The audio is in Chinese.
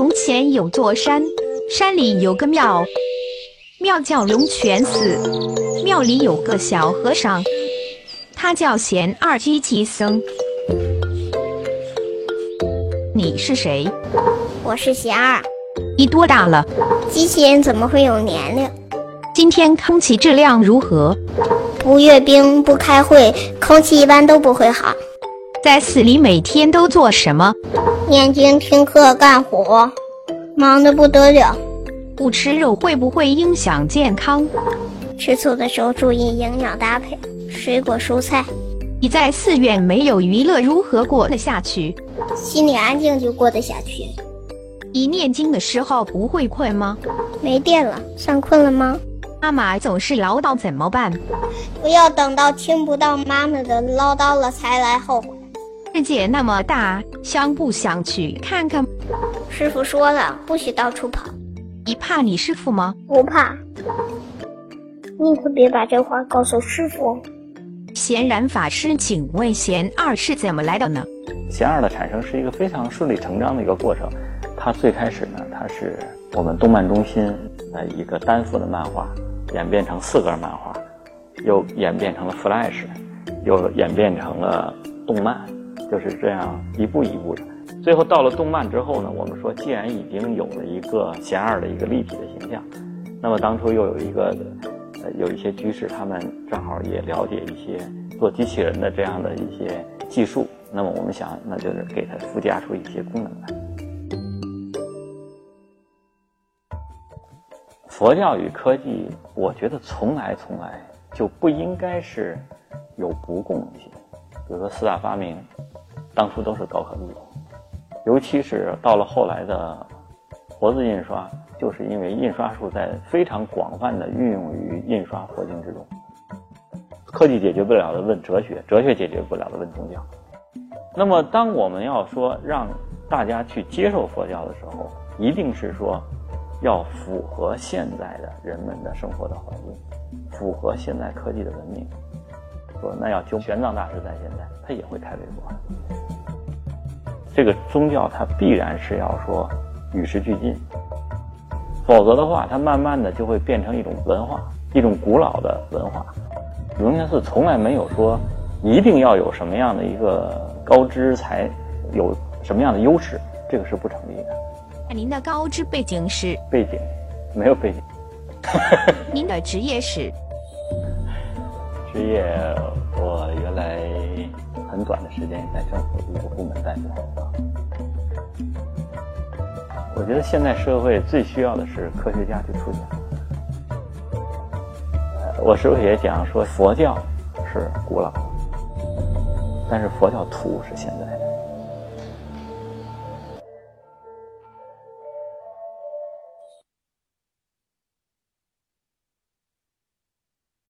从前有座山，山里有个庙，庙叫龙泉寺，庙里有个小和尚，他叫贤二居其僧。你是谁？我是贤二。你多大了？机器人怎么会有年龄？今天空气质量如何？不阅兵，不开会，空气一般都不会好。在寺里每天都做什么？念经、听课、干活，忙得不得了。不吃肉会不会影响健康？吃素的时候注意营养搭配，水果蔬菜。你在寺院没有娱乐如何过得下去？心里安静就过得下去。你念经的时候不会困吗？没电了，算困了吗？妈妈总是唠叨怎么办？不要等到听不到妈妈的唠叨了才来后悔。世界那么大，想不想去看看？师傅说了，不许到处跑。你怕你师傅吗？不怕。你可别把这话告诉师傅。贤然法师，请问贤二是怎么来的呢？贤二的产生是一个非常顺理成章的一个过程。它最开始呢，它是我们动漫中心的一个单幅的漫画，演变成四格漫画，又演变成了 Flash，又演变成了动漫。就是这样一步一步的，最后到了动漫之后呢，我们说既然已经有了一个贤二的一个立体的形象，那么当初又有一个呃有一些居士，他们正好也了解一些做机器人的这样的一些技术，那么我们想，那就是给它附加出一些功能来。佛教与科技，我觉得从来从来就不应该是有不共性，比如说四大发明。当初都是高可度的，尤其是到了后来的活字印刷，就是因为印刷术在非常广泛的运用于印刷佛经之中。科技解决不了的问哲学，哲学解决不了的问宗教。那么，当我们要说让大家去接受佛教的时候，一定是说要符合现在的人们的生活的环境，符合现代科技的文明。说那要求玄奘大师在现在，他也会开微博。这个宗教它必然是要说与时俱进，否则的话，它慢慢的就会变成一种文化，一种古老的文化。龙泉寺从来没有说一定要有什么样的一个高知才有什么样的优势，这个是不成立的。那您的高知背景是？背景没有背景。您的职业是？职业我原来。很短的时间在政府一个部门待过。我觉得现在社会最需要的是科学家去出现。我师傅也讲说，佛教是古老的，但是佛教徒是现在的。